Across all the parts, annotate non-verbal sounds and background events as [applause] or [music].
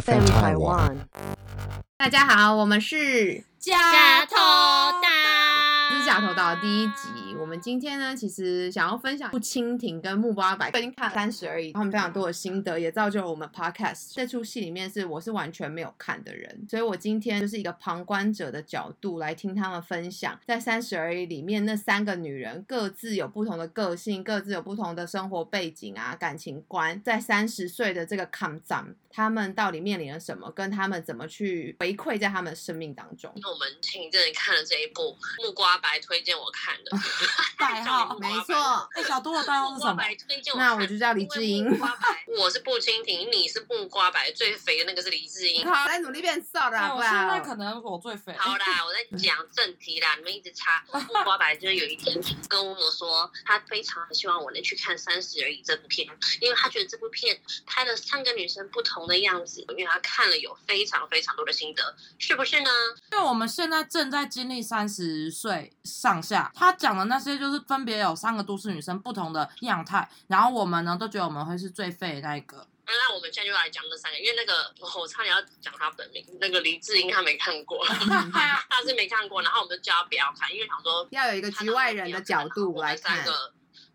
FM Taiwan。大家好，我们是加头大，这是假头岛第一集。我们今天呢，其实想要分享不蜻蜓跟木瓜白，已经看了三十而已，他们非常多的心得，也造就了我们 podcast。这出戏里面是我是完全没有看的人，所以我今天就是一个旁观者的角度来听他们分享，在三十而已里面那三个女人各自有不同的个性，各自有不同的生活背景啊、感情观，在三十岁的这个 come down，他们到底面临了什么，跟他们怎么去回馈在他们生命当中。那我们前一阵看了这一部《木瓜白》，推荐我看的 [laughs] 代号没错，哎，小多的代号是什么？白推荐我那我就叫李智英因为木瓜白，我是不蜻蜓，你是木瓜白，最肥的那个是李智英。好，来努力变瘦的好不哎我现在？可能我最肥。好啦，我在讲正题啦，你们一直插。木瓜白就是有一天跟我说，他非常希望我能去看《三十而已》这部片，因为他觉得这部片拍了三个女生不同的样子，因为他看了有非常非常多的心得，是不是呢？因为我们现在正在经历三十岁上下，他讲的那些就是分别有三个都市女生不同的样态，然后我们呢都觉得我们会是最废的那一个。那那我们现在就来讲这三个，因为那个我差点要讲他本名，那个黎智英他没看过，[laughs] 他是没看过，然后我们就叫他不要看，因为想说要有一个局外人的角度来看。。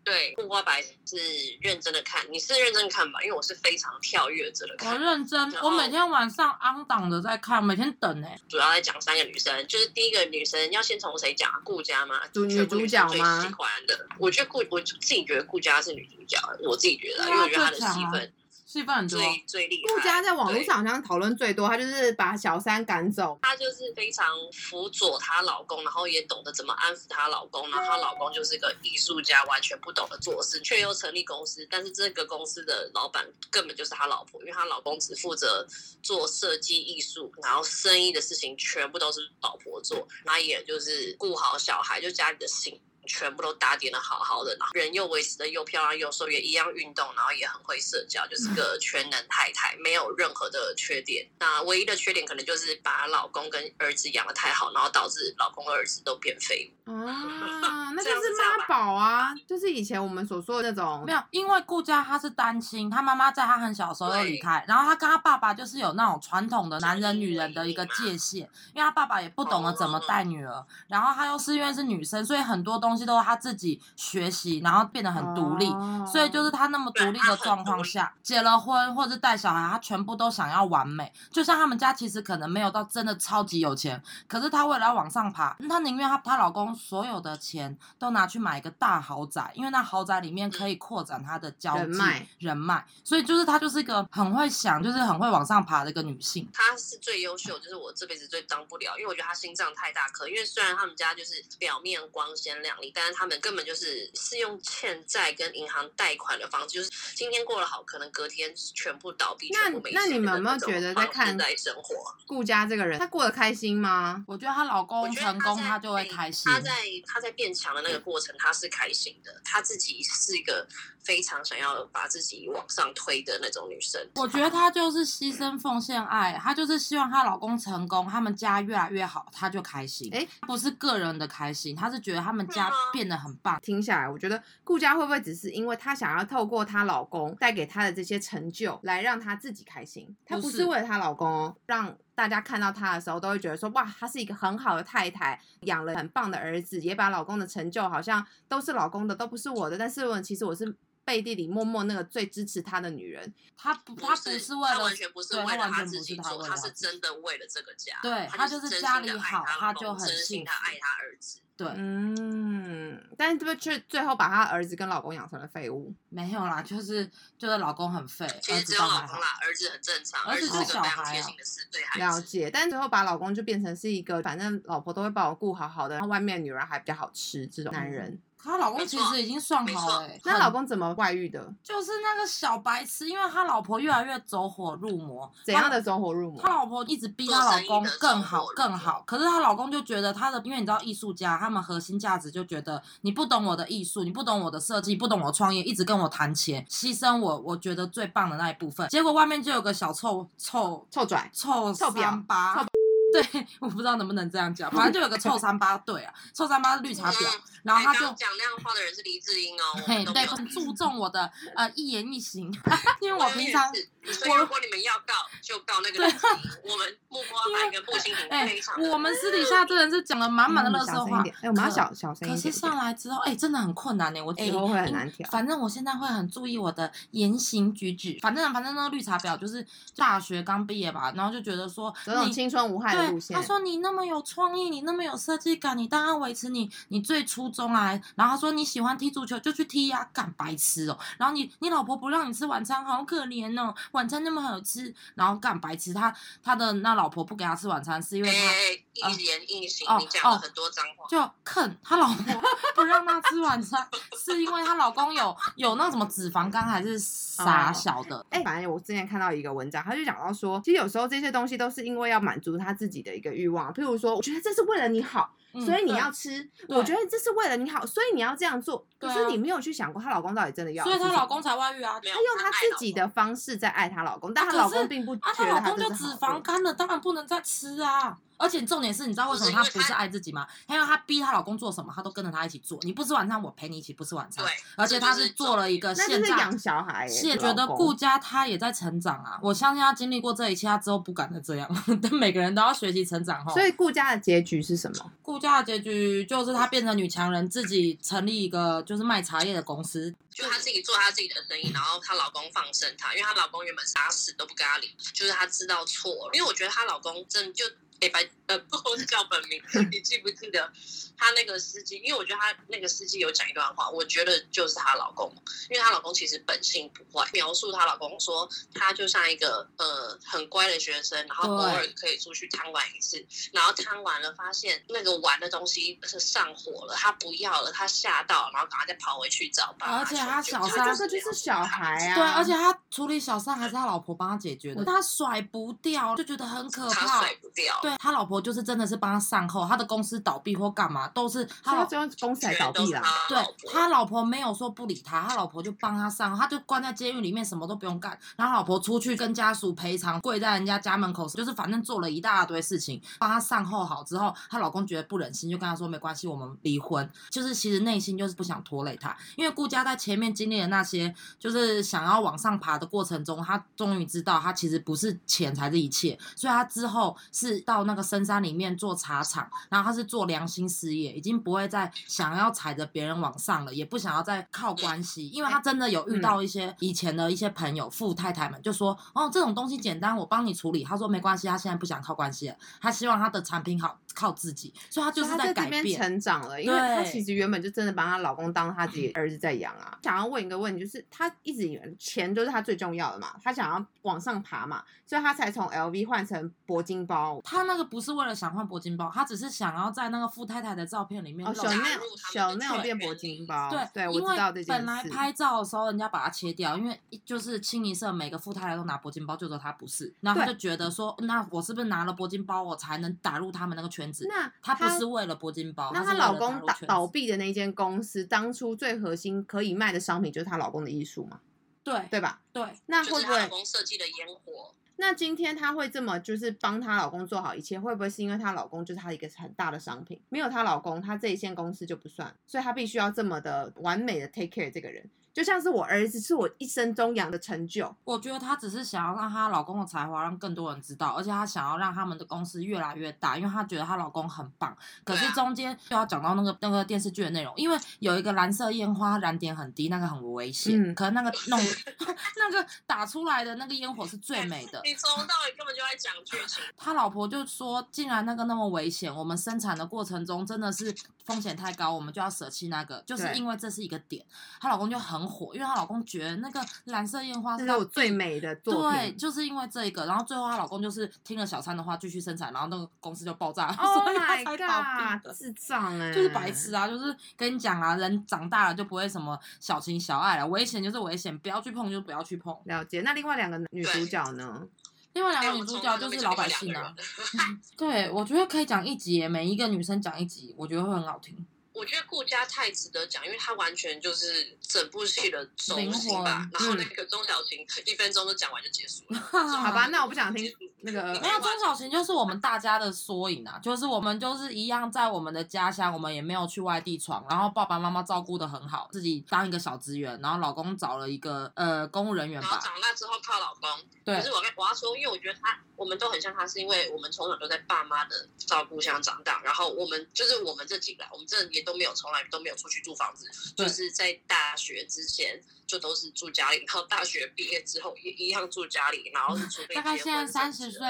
对，木瓜白是认真的看，你是认真看吧？因为我是非常跳跃着的我。认真，我每天晚上昂档的在看，每天等哎、主要在讲三个女生，就是第一个女生要先从谁讲啊？顾佳吗？主女主角最喜欢的，我觉得顾我自己觉得顾佳是女主角，我自己觉得，啊因为我觉得她的戏份戏份很多。最最厉害。顾佳在网络上好像讨论最多，她就是把小三赶走。她就是非常辅佐她老公，然后也懂得怎么安抚她老公，然后她老公就是个艺术家，完全不懂得做事，却又成立公司，但是这个公司的老板根本就是她老婆，因为她老公只负责做设计艺术，然后生意的事情全部都是老婆做，那也就是顾好小孩，就家里的心。全部都打点的好好的，然后人又维持的又漂亮又瘦，也一样运动，然后也很会社交，就是个全能太太，没有任何的缺点。那唯一的缺点可能就是把老公跟儿子养的太好，然后导致老公和儿子都变废物。啊，[laughs] 那就是妈宝啊，就是以前我们所说的那种没有，因为顾佳她是单亲，她妈妈在她很小的时候就离开，然后她跟她爸爸就是有那种传统的男人女人的一个界限，因为她爸爸也不懂得怎么带女儿，然后他又是因为是女生，所以很多东西都是他自己学习，然后变得很独立，哦所以就是他那么独立的状况下，结了婚或者带小孩，他全部都想要完美。就像他们家其实可能没有到真的超级有钱，可是她为了要往上爬，她宁愿她她老公所有的钱都拿去买一个大豪宅，因为那豪宅里面可以扩展她的交际人脉人脉，所以就是她就是一个很会想，就是很会往上爬的一个女性。她是最优秀，就是我这辈子最当不了，因为我觉得她心脏太大颗。因为虽然他们家就是表面光鲜亮丽，但是他们根本就是是用欠债跟银行贷款的方式，就是今天过得好，可能隔天全部倒闭，那全部没那你钱的们有没有那种觉得在看在生活？顾家这个人，她过得开心吗？我觉得她老公成功，在她就会开心。她在她在变强的那个过程，她是开心的。她自己是一个非常想要把自己往上推的那种女生。我觉得她就是牺牲奉献爱，她就是希望她老公成功，他们家越来越好，她就开心。诶不是个人的开心，她是觉得他们家变得很棒。听下来，我觉得顾佳会不会只是因为她想要透过她老公带给她的这些成就，来让她自己开心？她不不是是为了她老公哦，让大家看到她的时候都会觉得说，哇，她是一个很好的太太，养了很棒的儿子，也把老公的成就好像都是老公的，都不是我的。但是我其实我是背地里默默那个最支持他的女人。他不，他不是是为了，他完全不是为了她完全不他自己做，是她为了他是真的为了这个家。对他他就是家里好他就很真心幸福爱他儿子。对，嗯，但是这个却最后把她儿子跟老公养成了废物。没有啦，就是就是老公很废，儿其实只子好有老公啦。，儿子很正常，儿子儿子是是个非常小孩啊贴心的四岁孩子。了解，但最后把老公就变成是一个，反正老婆都会把我顾好好的，然后外面女人还比较好吃这种男人。她老公其实已经算好了、欸，那很老公怎么外遇的？就是那个小白痴，因为他老婆越来越走火入魔，怎样的走火入魔他？老婆一直逼他老公更好更好，可是她老公就觉得她的，因为你知道艺术家他们核心价值就觉得你不懂我的艺术，你不懂我的设计，不懂我创业，一直跟我谈钱，牺牲我我觉得最棒的那一部分。结果外面就有个小臭臭臭拽，臭三八臭，对，我不知道能不能这样讲，反正就有个臭三八对啊，臭三八是绿茶婊，然后他就讲那样话的人是黎智英哦，嘿对，很注重我的呃一言一行，[laughs] 因为我我平常所以如果你们要告，就告那个黎智英。我们木瓜白跟木心婷哎非常的，我们私底下真的是讲了满满的乐色话哎，我们要小小声可是。上来之后，哎、真的很困难呢。我以后会很难调反正我现在会很注意我的言行举止。反正反正那个绿茶婊就是大学刚毕业吧，然后就觉得说这种你青春无害的路对，线他说你那么有创意，你那么有设计感，你当然维持你你最初衷啊。然后他说你喜欢踢足球就去踢呀、干白痴哦。然后你你老婆不让你吃晚餐，好可怜哦，晚餐那么好吃，然后干白痴。他他的那老婆不给他吃晚餐，是因为他。哎，一言一行哦，你讲了很多脏话。就坑他老婆不让他吃晚餐，是因为她老公有有那什么脂肪肝还是啥小的。哎、反正我之前看到一个文章，他就讲到说，其实有时候这些东西都是因为要满足他自己的一个欲望，譬如说，我觉得这是为了你好，嗯所以你要吃；对我觉得这是为了你好，所以你要这样做。可是你没有去想过，她老公到底真的要所以她老公才外遇啊。她用她自己的方式在爱她老公，但她老公并不啊，觉得她老公就脂肪。肝了，当然不能再吃啊。而且重点是，你知道为什么她不是爱自己吗？因为她逼她老公做什么，她都跟着他一起做。你不吃晚餐，我陪你一起不吃晚餐。对，而且她是做了一个现在是养小孩耶，是觉得顾家她也在成长啊。我相信她经历过这一切，她之后不敢再这样。[laughs] 但每个人都要学习成长哈。所以顾家的结局是什么？顾家的结局就是她变成女强人，自己成立一个就是卖茶叶的公司。就她自己做她自己的生意，然后她老公放生她，因为她老公原本打死都不跟她离，就是她知道错了。因为我觉得她老公真就诶白呃不叫本名，[laughs] 你记不记得他那个司机？因为我觉得他那个司机有讲一段话，我觉得就是她老公，因为她老公其实本性不坏，描述她老公说他就像一个呃很乖的学生，然后偶尔可以出去贪玩一次，然后贪玩了发现那个玩的东西是上火了，他不要了，他吓到，然后赶快再跑回去找爸妈而且他小三他这个就是小孩啊，对，而且他处理小三还是他老婆帮他解决的，他甩不掉，就觉得很可怕他怕。甩不掉。对他老婆就是真的是帮他善后，他的公司倒闭或干嘛都是他老他最后公司才倒闭啦。对他老婆没有说不理他，他老婆就帮他上，他就关在监狱里面，什么都不用干。然后老婆出去跟家属赔偿，跪在人家家门口，就是反正做了一大堆事情，帮他善后好之后，她老公觉得不忍心，就跟他说没关系，我们离婚。就是其实内心就是不想拖累他，因为顾家在前面经历了那些，就是想要往上爬的过程中，他终于知道他其实不是钱才是一切，所以他之后是到那个深山里面做茶厂，然后他是做良心事业，已经不会再想要踩着别人往上了，也不想要再靠关系，因为他真的有遇到一些以前的一些朋友、富太太们，就说哦这种东西简单，我帮你处理。他说没关系，他现在不想靠关系了，他希望他的产品好靠自己，所以他就是在改变。边成长了，因为他其实原本就真的把她老公当他自己儿子在养啊。想要问一个问题，就是他一直以为钱就是他最重要的嘛，他想要往上爬嘛，所以他才从 LV 换成铂金包。他那个不是为了想换铂金包，他只是想要在那个富太太的照片里面哦，小那小那有变铂金包，对对，我知道这件事本来。拍照的时候，人家把它切掉，因为就是清一色每个富太太都拿铂金包，就只有他不是，然后他就觉得说，那我是不是拿了铂金包，我才能打入他们那个圈子？那他不是为了铂金包，那她她老公倒倒倒闭的那间公司，当初最核心可以卖的商品就是她老公的艺术嘛，对对吧？对，就是她老那会不会？公设计的烟火，那今天她会这么就是帮她老公做好一切，会不会是因为她老公就是她一个很大的商品？没有她老公，她这一线公司就不算，所以她必须要这么的完美的 take care 这个人，就像是我儿子是我一生中养的成就。我觉得她只是想要让她老公的才华让更多人知道，而且她想要让他们的公司越来越大，因为她觉得她老公很棒。可是中间又要讲到那个那个电视剧的内容，因为有一个蓝色烟花燃点很低，那个很危险。嗯可能那个弄 [laughs] 那个打出来的那个烟火是最美的。[laughs] 你从头到尾根本就在讲剧情。他老婆就说，既然那个那么危险，我们生产的过程中真的是风险太高，我们就要舍弃那个，就是因为这是一个点。她老公就很火，因为她老公觉得那个蓝色烟花是我最美的作对，就是因为这个，然后最后她老公就是听了小三的话继续生产，然后那个公司就爆炸，Oh [laughs] 所以她 my 才倒闭 god！的。智障哎、就是白痴啊！就是跟你讲啊，人长大了就不会什么小情小爱了，危险就是危险，不要去碰就不要去碰。了解。那另外两个女主角呢？另外两个女主角就是老百姓啊。嗯 [laughs] 对，我觉得可以讲一集，每一个女生讲一集，我觉得会很好听。我觉得顾家太值得讲，因为他完全就是整部戏的中心吧。然后那个钟小琴一分钟都讲完就结束了。[laughs] 好吧，那我不想听那个没有钟小琴就是我们大家的缩影啊，就是我们就是一样在我们的家乡，我们也没有去外地闯，然后爸爸妈妈照顾的很好，自己当一个小职员，然后老公找了一个呃公务人员吧然后，长大之后靠老公。对可是我跟我要说，因为我觉得他我们都很像他，是因为我们从小都在爸妈的照顾下长大，然后我们就是我们这几个，我们真的也都没有从来都没有出去租房子，就是在大学之前就都是住家里，然后大学毕业之后也一样住家里，然后是除非 [laughs] 大概现在三十岁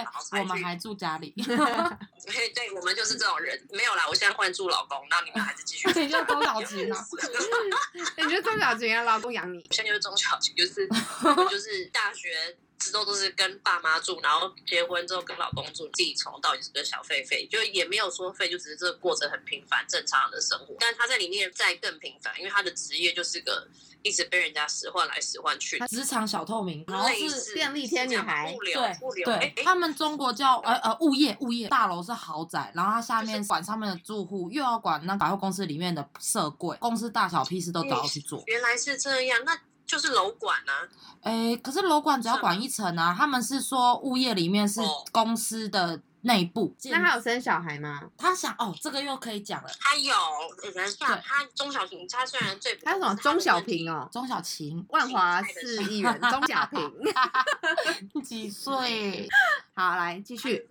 我们还住家里，[laughs] 对对，我们就是这种人。没有啦，我现在换住老公，那你们还是继续。[laughs] 你就中小型啊。你觉得中小型啊，老公养你？现在就是中小型，就是就是大学之后都是跟爸妈住，然后结婚之后跟老公住，自己从到底是跟小费费，就也没有说费，就只是这个过程很平凡正常的生活。但他在里面再更平凡，因为他的职业就是个一直被人家使唤来使唤去，职场小透明，然后是便利贴女孩物流对物流，哎对，哎他们中国叫呃呃物业物业大楼是豪宅，然后他下面管上面的住户，又要管那百货公司里面的社柜，公司大小屁事都找要去做。原来是这样，那就是楼管啊。诶，可是楼管只要管一层啊，他们是说物业里面是哦公司的内部。那他有生小孩吗？他想哦，这个又可以讲了，他有，等一下，他中小平，他虽然最他是什么中小平哦，哦？钟小琴万华市议员 [laughs] 钟小平。[laughs] 几岁？[laughs] 好，来继续。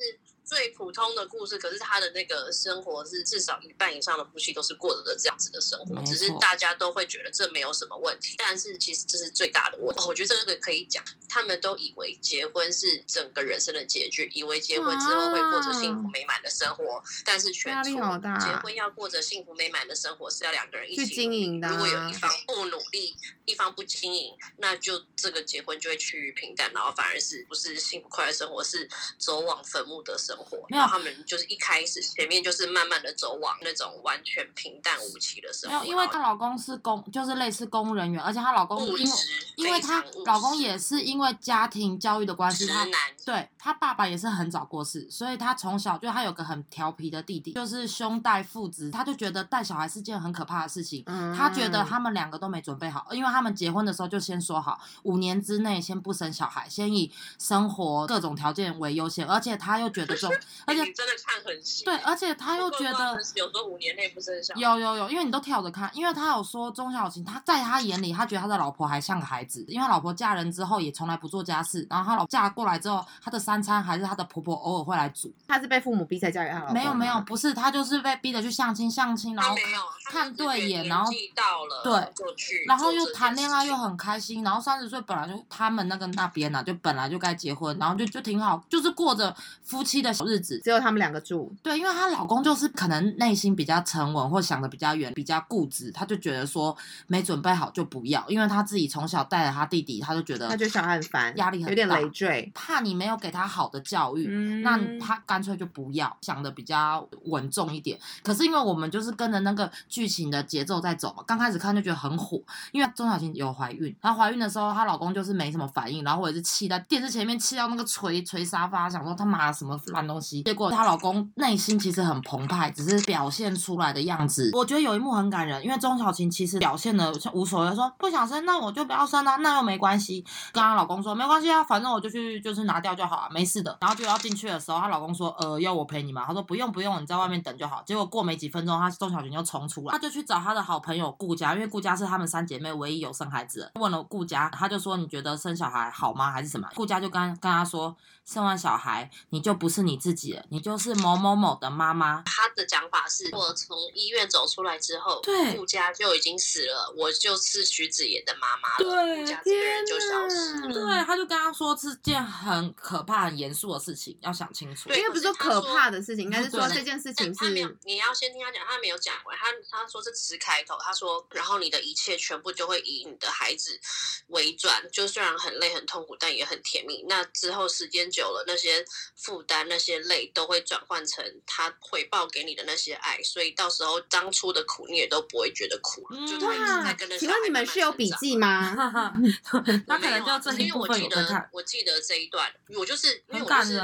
是最普通的故事，可是他的那个生活是至少一半以上的夫妻都是过着的这样子的生活，只是大家都会觉得这没有什么问题，但是其实这是最大的问题。我觉得这个可以讲，他们都以为结婚是整个人生的结局，以为结婚之后会过着幸福美满的生活，但是全错好大结婚要过着幸福美满的生活是要两个人一去起经营的啊如果有一方不努力，一方不经营，那就这个结婚就会趋于平淡，然后反而是不是幸福快乐生活，是走往坟墓的生活。没有他们就是一开始前面就是慢慢的走往那种完全平淡无奇的生活。没有，因为她老公是公，就是类似公务人员，而且她老公因为因为她老公也是因为家庭教育的关系，他对他爸爸也是很早过世，所以他从小就他有个很调皮的弟弟，就是兄带父子，他就觉得带小孩是件很可怕的事情。嗯他觉得他们两个都没准备好，因为他们结婚的时候就先说好，五年之内先不生小孩，先以生活各种条件为优先，而且他又觉得 [laughs] 而且真的看很细。对，而且他又觉得有时候五年内不是很想，有有有，因为你都跳着看，因为他有说钟小琴，他在他眼里，他觉得他的老婆还像个孩子，因为他老婆嫁人之后也从来不做家事，然后他老嫁过来之后，他的三餐还是他的婆婆偶尔会来煮。他是被父母逼才嫁给他没有没有，不是，他就是被逼着去相亲相亲，然后没有看对眼，然后年纪到了，对就去，然后又谈恋爱又很开心，然后三十岁本来就他们那个那边呢、就本来就该结婚，然后就就挺好，就是过着夫妻的小日子。只有他们两个住。对，因为她老公就是可能内心比较沉稳，或想的比较远，比较固执，他就觉得说没准备好就不要，因为他自己从小带着他弟弟，他就觉得他觉得小孩很烦，压力很有点累赘。怕你没有给他好的教育，嗯那他干脆就不要，想的比较稳重一点。可是因为我们就是跟着那个剧情的节奏在走嘛，刚开始看就觉得很火，因为钟小琴有怀孕，她怀孕的时候她老公就是没什么反应，然后我也是气在电视前面气到那个捶捶沙发，想说他妈什么烂东西。结果她老公内心其实很澎湃，只是表现出来的样子。我觉得有一幕很感人，因为钟小琴其实表现的无所谓，说不想生那我就不要生啊，那又没关系。跟她老公说没关系啊，反正我就去就是拿掉就好啊，没事的。然后就要进去的时候，她老公说呃要我陪你吗？她说不用不用，你在外面等就好。结果过没几分钟，她钟小琴就冲出来，她就去找她的好朋友顾家，因为顾家是她们三姐妹唯一有生孩子。问了顾家，她就说你觉得生小孩好吗？还是什么？顾家就跟跟她说，生完小孩你就不是你自己了，你就是某某某的妈妈。他的讲法是，我从医院走出来之后，对顾家就已经死了，我就是徐子言的妈妈了，顾家这个人就消失天了。对，他就跟他说是件很可怕、很严肃的事情，要想清楚。对因为不是说可怕的事情，应该是说这件事情但他没有，你要先听他讲，他没有讲完，他他说这只是开头，他说，然后你的一切全部就会以你的孩子为转，就虽然很累很痛苦，但也很甜蜜。那之后时间久了，那些负担、那些累都会转换成他回报给你的那些爱，所以到时候当初的苦你也都不会觉得苦了，嗯就他一直在哇跟着。请问你们是有笔？记吗？[laughs] [laughs] 他可能就这一部分因为我记得有看，，我记得这一段，我就是因为我就是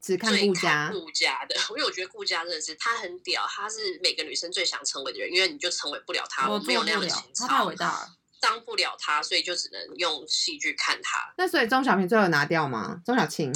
只看最顾家，顾家的，[laughs] 因为我觉得顾家真的是他很屌，他是每个女生最想成为的人，因为你就成为不了他，我没有那样的情，他太操伟大了。当不了他，所以就只能用戏剧看他。那所以钟小平最后有拿掉吗？钟小琴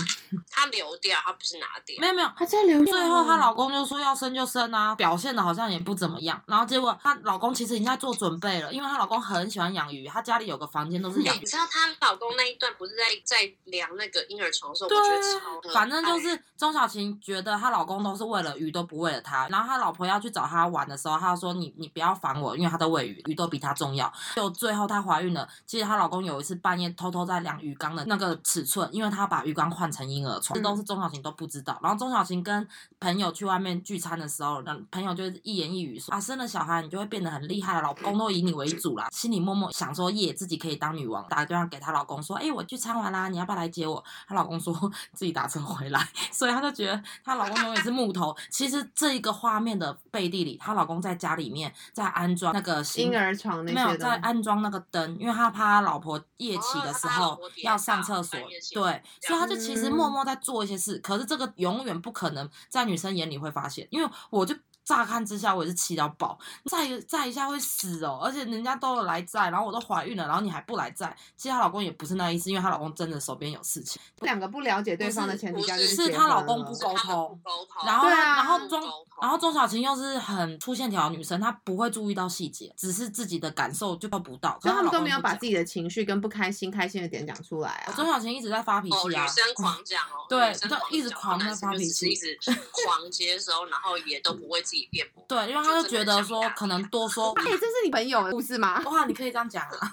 她流掉，她不是拿掉。没有没有，她在流。最后她老公就说要生就生啊，表现的好像也不怎么样。然后结果她老公其实已经在做准备了，因为她老公很喜欢养鱼，她家里有个房间都是养鱼。你知道她老公那一段不是在在量那个婴儿床的时候，我觉得超。反正就是钟小琴觉得她老公都是为了鱼，都不为了她。然后她老婆要去找他玩的时候，她说你你不要烦我，因为他在喂鱼，鱼都比他重要。就最后她怀孕了，其实她老公有一次半夜偷偷在量鱼缸的那个尺寸，因为她把鱼缸换成婴儿床，这都是钟小琴都不知道。然后钟小琴跟朋友去外面聚餐的时候，那朋友就一言一语说啊，生了小孩你就会变得很厉害了，老公都以你为主啦。心里默默想说耶，自己可以当女王。打个电话给她老公说，哎，我聚餐完啦，你要不要来接我？她老公说自己打车回来，所以她就觉得她老公永远是木头。其实这一个画面的背地里，她老公在家里面在安装那个婴儿床，没有在安装那个灯，因为他怕他老婆夜起的时候要上厕所，对，所以他就其实默默在做一些事。可是这个永远不可能在女生眼里会发现，因为我就。乍看之下，我也是气到爆，再再一下会死哦！而且人家都有来载，然后我都怀孕了，然后你还不来载。其实她老公也不是那意思，因为她老公真的手边有事情。两个不了解对方的前提下，就是她老公不沟通，然后然后钟然后钟小琴又是很粗线条的女生，她不会注意到细节，只是自己的感受就不到。所以他们都没有把自己的情绪跟不开心、开心的点讲出来啊。钟小琴一直在发脾气啊，女生狂讲哦，对，就一直狂在发脾气，一直狂接收，然后也都不为自己辩驳。对。因为他就觉得说，可能多说，[laughs] 哎，这是你朋友的故事吗？哇，你可以这样讲啊！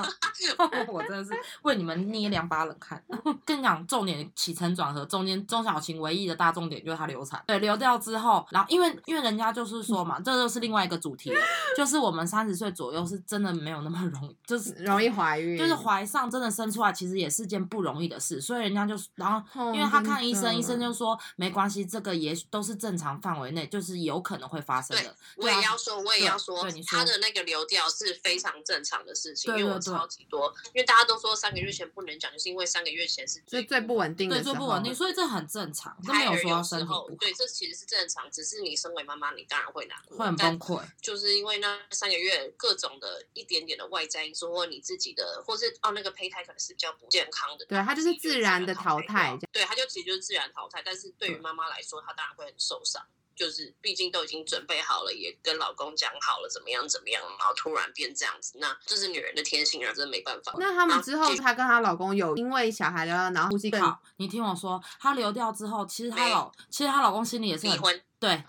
[laughs] [laughs] 我真的是为你们捏两把冷汗。跟你讲，重点起承转合中间，钟小琴唯一的大重点就是她流产。对，流掉之后，然后因为因为人家就是说嘛，这就是另外一个主题了，就是我们三十岁左右是真的没有那么容易，就是容易怀孕，就是怀上真的生出来，其实也是件不容易的事。所以人家就然后，因为他看医生，医生就说没关系，这个也都是正常范围内，就是有可能会发生。的，我也要说，我也要说，他的那个流掉是非常正常的事情，因为我超级多，因为大家都说三个月前不能讲，就是因为三个月前是最最不稳定的，对，最不稳定，所以这很正常，没有说身体不好，对，这其实是正常，只是你身为妈妈，你当然会难过，会很崩溃，就是因为那三个月各种的一点点的外在因素，或你自己的，或是哦那个胚胎可能是比较不健康的，对，它就是自然的淘汰，对，它就其实就是自然淘汰，但是对于妈妈来说，她当然会很受伤。就是，毕竟都已经准备好了，也跟老公讲好了，怎么样怎么样，然后突然变这样子，那这是女人的天性啊，真的没办法。那他们之后，她跟她老公有因为小孩了，然后夫妻更好。你听我说，她流掉之后，其实她老，其实她老公心里也是很。对，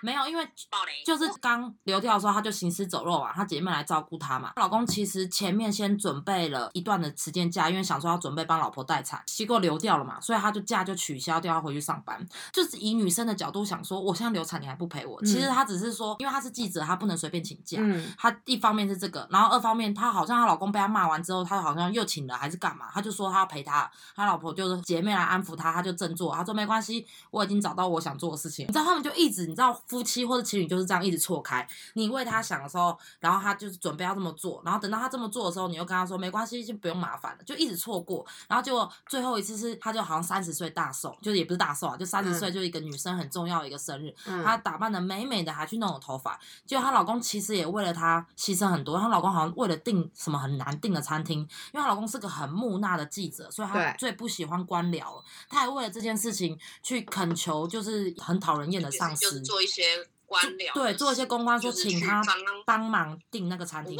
没有，因为就是刚流掉的时候，她就行尸走肉嘛，她姐妹来照顾她嘛。老公其实前面先准备了一段的时间假，因为想说要准备帮老婆待产，结果流掉了嘛，所以他就假就取消掉，要回去上班。就是以女生的角度想说，我现在流产，你还不陪我？其实他只是说，因为他是记者，他不能随便请假。嗯。他一方面是这个，然后二方面，他好像她老公被他骂完之后，他好像又请了还是干嘛？他就说他要陪他，他老婆就是姐妹来安抚他，他就振作，他说没关系，我已经找到我想做的事情。你知道他们就一直，你知道。夫妻或者情侣就是这样一直错开。你为他想的时候，然后他就是准备要这么做，然后等到他这么做的时候，你又跟他说没关系，就不用麻烦了，就一直错过。然后结果最后一次是，他就好像三十岁大寿，就是也不是大寿啊，就三十岁就一个女生很重要的一个生日，她打扮的美美的，还去弄了头发。结果她老公其实也为了她牺牲很多。她老公好像为了订什么很难订的餐厅，因为她老公是个很木讷的记者，所以她最不喜欢官僚。了，她还为了这件事情去恳求，就是很讨人厌的上司做一些。官僚对做一些公关，说请他帮忙订那个餐厅，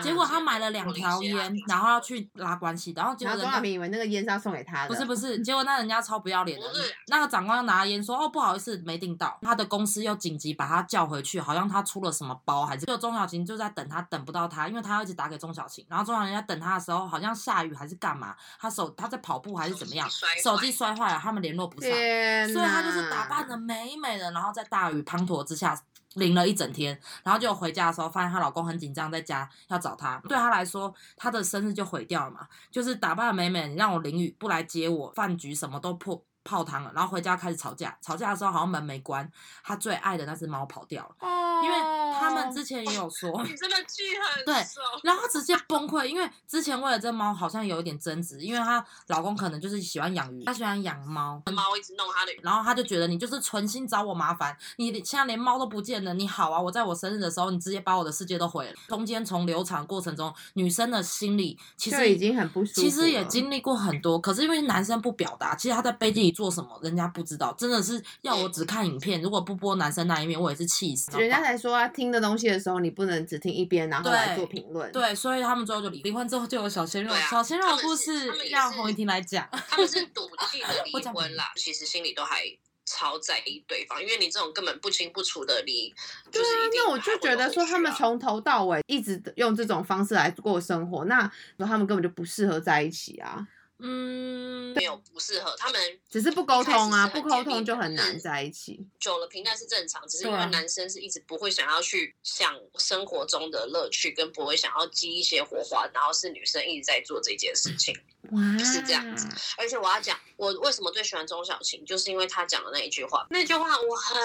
结果他买了两条烟，然后要去拉关系，然后结果人家以为那个烟是要送给他的，不是不是，结果那人家超不要脸的，那个长官拿烟说哦不好意思没订到，他的公司又紧急把他叫回去，好像他出了什么包还是，就钟小琴就在等他等不到他，因为他要一直打给钟小琴，然后钟小琴在等他的时候好像下雨还是干嘛，他手他在跑步还是怎么样，手机摔坏了，他们联络不上，所以他就是打扮的美美的，然后在大雨滂沱。之下淋了一整天，然后就回家的时候，发现她老公很紧张，在家要找她。对她来说，她的生日就毁掉了嘛。就是打扮美美，让我淋雨不来接我，饭局什么都破泡汤了。然后回家开始吵架，吵架的时候好像门没关，她最爱的那只猫跑掉了，因为。他们之前也有说，[laughs] 你真的记很对。然后直接崩溃，因为之前为了这猫好像有一点争执，因为她老公可能就是喜欢养鱼，她喜欢养猫，猫一直弄他的，然后她就觉得你就是存心找我麻烦，你现在连猫都不见了，你好啊，我在我生日的时候你直接把我的世界都毁了。中间从流产过程中，女生的心里其实已经很不舒服。其实也经历过很多，可是因为男生不表达，其实他在背地里做什么，人家不知道。真的是要我只看影片，如果不播男生那一面，我也是气死。人家才说啊，听的东西的时候，你不能只听一边，然后来做评论。对，所以他们最后就离离婚之后就有小鲜肉，啊小鲜肉的故他们是事让洪一婷来讲。[laughs] 他们是赌 [laughs] 气的离婚啦，其实心里都还超在意对方，因为你这种根本不清不楚的离，就对啊是一，定那我就觉得说他们从头到尾一直用这种方式来过生活，那说他们根本就不适合在一起啊，嗯，没有不适合，他们只是不沟通啊，不沟通就很难嗯在一起。久了平淡是正常，只是因为男生是一直不会想要去想生活中的乐趣，跟不会想要激一些火花，然后是女生一直在做这件事情。哇，是这样子而且我要讲，我为什么最喜欢钟小琴，就是因为她讲的那一句话。那句话我很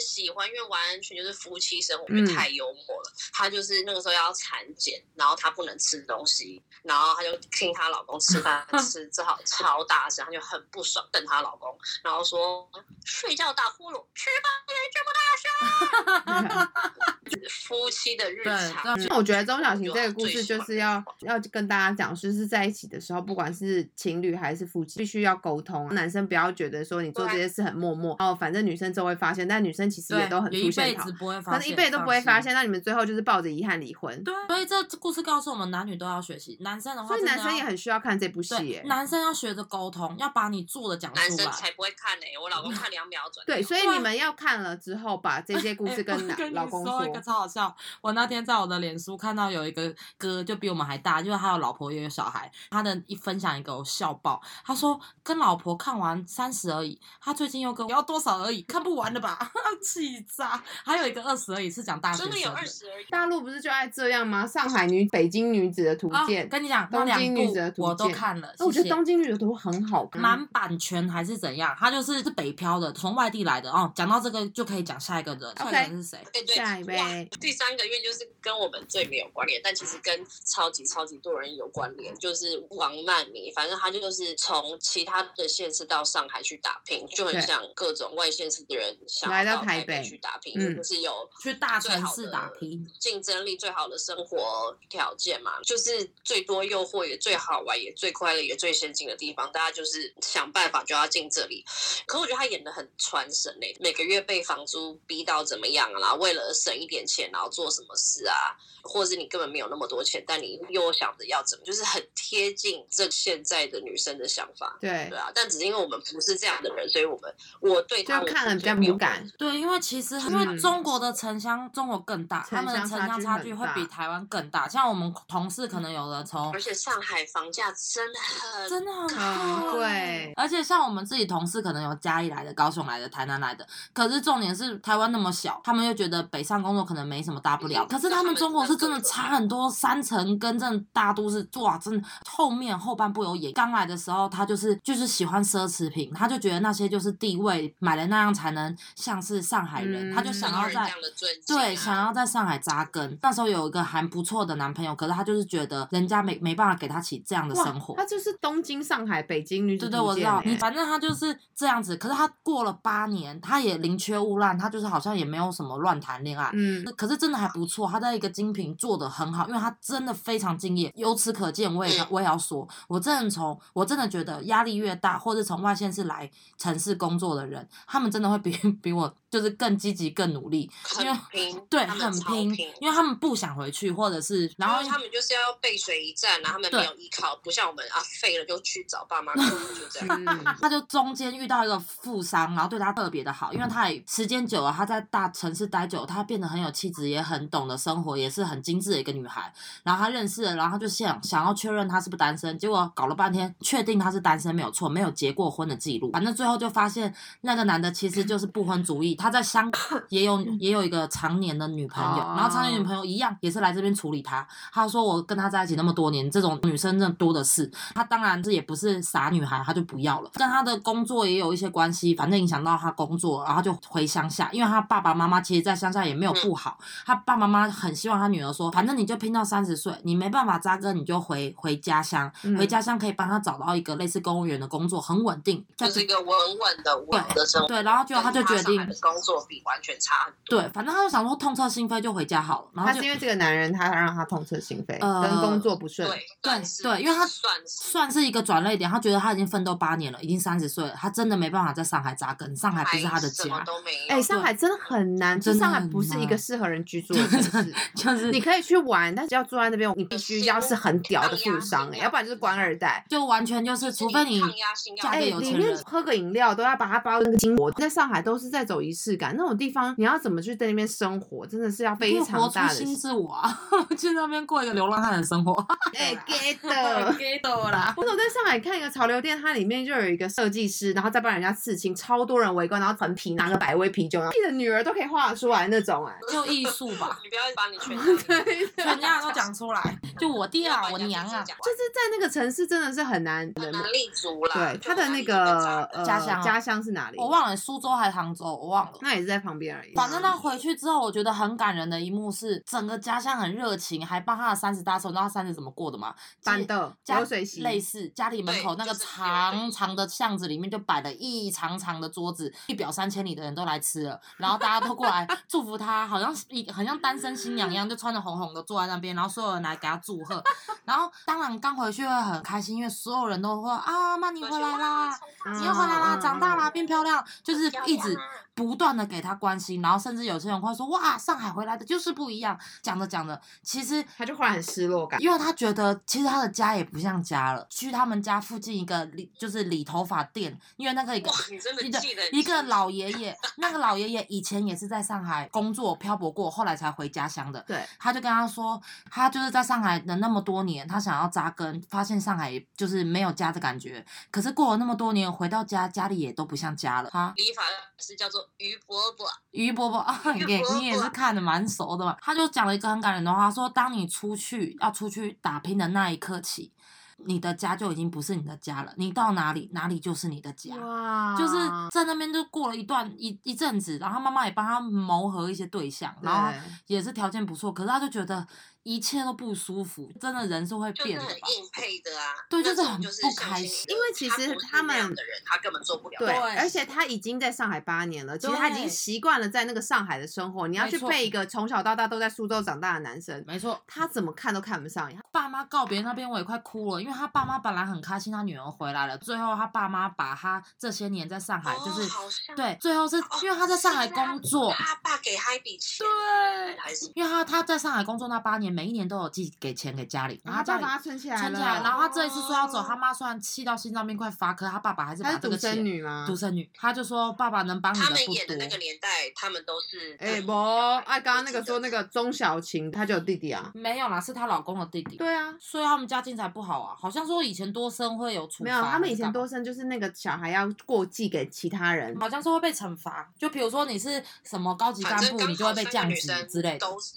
喜欢，因为完全就是夫妻生活，因为嗯太幽默了。她就是那个时候要产检，然后她不能吃东西，然后她就听她老公吃饭 [laughs] 吃正好超大声，她就很不爽，瞪她老公，然后说睡觉打呼噜，吃饭也这么大声。夫妻的日常，对那我觉得钟小琴这个故事就是要要跟大家讲，就是在一起的时候，不管是情侣还是夫妻，必须要沟通。男生不要觉得说你做这些事很默默，哦，反正女生就会发现，但女生其实也，都很出现讨一辈子，不会发现，可能一辈子都不会发。现，那你们最后就是抱着遗憾离婚。对，所以这故事告诉我们，男女都要学习。男生的话，所以男生也很需要看这部戏。男生要学着沟通，要把你做的讲出来。男生才不会看呢、我老公看两秒转掉。对，所以你们要看了之后，把这些故 [laughs] 哎事跟男老公说一个超好笑。我那天在我的脸书看到有一个哥，就比我们还大，就是他有老婆也有小孩，他的一分享一个我笑爆。他说跟老婆看完三十而已，他最近又跟我要多少而已，看不完了吧？气炸！还有一个二十而已，是讲大学生真的有二十而已。大陆不是就爱这样吗？上海女、北京女子的图啊鉴，跟你讲，那东两京女子的图部我都看了，那我觉得东京女子的图很好看。满版权还是怎样？他就是是北漂的，从外地来的哦。讲到这个就可以讲下一个人，下一个人是谁？下一位哇第三个月就是跟我们最没有关联，但其实跟超级超级多人有关联，就是王曼妮。反正她就是从其他的县市到上海去打拼，就很像各种外县市的人想来要到台北去打拼，嗯就是有去大最好的城市打拼。竞争力最好的生活条件嘛，就是最多诱惑也最好玩也最快乐也最先进的地方，大家就是想办法就要进这里。可我觉得他演的很传神嘞、每个月被房租逼到怎么样啊？为了省一点钱，然后做什么事啊？或者是你根本没有那么多钱，但你又想着要怎么，就是很贴近这现在的女生的想法。对对，啊，但只是因为我们不是这样的人，所以我们我对他就看了比较敏感。对，因为其实因为嗯中国的城乡，中国更大，他们的城乡差距会比台湾更大。像我们同事可能有的从而且上海房价真的很真的很高贵贵而且像我们自己同事可能有嘉义来的、高雄来的、台南来的，可是重点是台湾那么小，他们又觉得北上工作可能没什么大不了。嗯可是他们中国是真的差很多，三城跟这大都市，哇，真的后面后半部有演。刚来的时候，他就是就是喜欢奢侈品，他就觉得那些就是地位，买了那样才能像是上海人，嗯他就想要在对，想要在上海扎根。那时候有一个还不错的男朋友，可是他就是觉得人家没没办法给他起这样的生活，。他就是东京、上海、北京女子对对，我知道，你反正他就是这样子。可是他过了八年，他也宁缺毋滥，他就是好像也没有什么乱谈恋爱。嗯，可是真的还不错，他在一个精品做的很好，因为他真的非常敬业。由此可见，我也嗯我也要说，我真的从我真的觉得压力越大，或者从外县市来城市工作的人，他们真的会比 [laughs] 比我就是更积极、更努力，因为很拼，对他很拼，因为他们不想回去，或者是然后他们就是要背水一战然后，他们没有依靠，不像我们啊废了就去找爸妈，就这样。[laughs] 嗯 [laughs] 他就中间遇到一个富商，然后对他特别的好，因为他也时间久了，他在大城市待久了，他变得很有气质，也很懂得生活，也是很精致的一个女孩。然后他认识了，然后他就想想要确认他是不是单身，结果搞了半天，确定他是单身没有错，没有结过婚的记录。反正最后就发现那个男的其实就是不婚主义，他在香港 [coughs] 也有也有一个常年的女朋友，然后常年女哦朋友一样也是来这边处理他。他说我跟他在一起那么多年，这种女生真的多的是。他当然这也不是傻女孩，他就不要了。跟他的工作也有一些关系，反正影响到他工作，然后就回乡下。因为他爸爸妈妈其实在乡下也没有不好，他爸爸妈妈很希望他女儿说，反正你就拼到三十岁，你没办法扎根，你就回回家乡，嗯回家乡可以帮他找到一个类似公务员的工作，很稳定。就是一个稳稳的稳的生活。对，然后结果他就决定工作比完全差很多。对，反正他就想说痛彻心扉就回家好了，然后他是因为这个男人，他让他痛彻心扉，呃跟工作不顺。对对对因为他算是算是一个转捩点。他觉得他已经奋斗八年了，已经三十岁了，他真的没办法在上海扎根，上海不是他的家。哎、上海真的很难，就真的上海不是一个适合人居住的城市。就是你可以去玩，但是要住在那边，你必须要是很屌的富商、哎，要不然就是官二代。就完全就是，除非你哎、里面人。喝个饮料都要把它包跟个金箔，在上海都是在走仪式感那种地方，你要怎么去在那边生活，真的是要非常活出大的新自我啊！[laughs] 去那边过一个流浪汉的生活。哎 get 的。给的 [laughs] 啦。我总在上海看一个潮流店，它里面就有一个设计师，然后再帮人家刺青，超多人围观，然后粉皮拿个百威啤酒，然后自己的女儿都可以画得出来那种、哎，就艺术吧，[laughs] 你不要把你全家对全家都讲出来。就我爹啊，我娘啊，就是在那个城市真的是很难很难立足啦。对，他的那个呃家乡啊家乡是哪里？我忘了苏州还是杭州，我忘了。那也是在旁边而已。反正他回去之后，我觉得很感人的一幕是，整个家乡很热情，还帮他的三十大寿。你知道他三十怎么过的吗？板的家流水席类似家里门口那个长长的巷子里面就摆了一长长的桌子，一表三千里的人都来吃了，然后大家都过来祝福他，好像是一很像单身新娘一样，就穿着红红的坐在那边，然后所有人来给他祝贺。[laughs] 然后当然刚回去会很开心，因为所有人都会啊妈你回来啦，嗯你又回来啦，嗯长大啦，嗯变漂亮，就是一直不断的给他关心，然后甚至有些人会说哇，上海回来的就是不一样。讲着讲着，其实他就忽然很失落感。因为他觉得其实他的家也不像家了，去他们家附近一个理就是理头发店，因为那个一个哇，你真的一个记得一个老爷爷，那个老爷爷以前也是在上海工作漂泊过，后来才回家乡的。对，他就跟他说，他就是在上海的那么多年，他想要扎根，发现上海就是没有家的感觉。可是过了那么多年，回到家，家里也都不像家了。哈，理发师叫做于伯伯，于伯伯啊，你也你也是看的蛮熟的嘛。他就讲了一个很感人的话，说当你出去要出去打拼的那一刻起，你的家就已经不是你的家了，你到哪里哪里就是你的家。哇就是在那边就过了一段一一阵子，然后他妈妈也帮他谋合一些对象，然后也是条件不错，可是他就觉得一切都不舒服，真的人是会就是很变的吧？硬配的啊。对就是很就是不开心因为其实他们那样的人，他根本做不了。对，而且他已经在上海八年了，其实他已经习惯了在那个上海的生活。你要去配一个从小到大都在苏州长大的男生，没错，他怎么看都看不上眼。爸妈告别那边我也快哭了，因为他爸妈本来很开心他女儿回来了，最后他爸妈把他这些年在上海哦就是、对，最后是哦因为他在上海工作，他爸给他一笔钱，对还是因为他他在上海工作那八年，每一年都有寄给钱给家里，然后他家里他爸把他存起来存，起来，然后他这一次说要走，他妈虽然气到心脏病快发，可他爸爸还是她是独把这个钱生女吗？独生女，他就说爸爸能帮你他们的不多演的那个。年代，他们都是哎，嗯不，啊，刚刚那个说那个钟小琴，她就有弟弟啊。没有啦，是她老公的弟弟。对啊，所以他们家境才不好啊，好像说以前多生会有处罚，没有，他们以前多生就是那个小孩要过继给其他人。好像是会被惩罚，就比如说你是什么高级干部，你就会被降级之类的。都是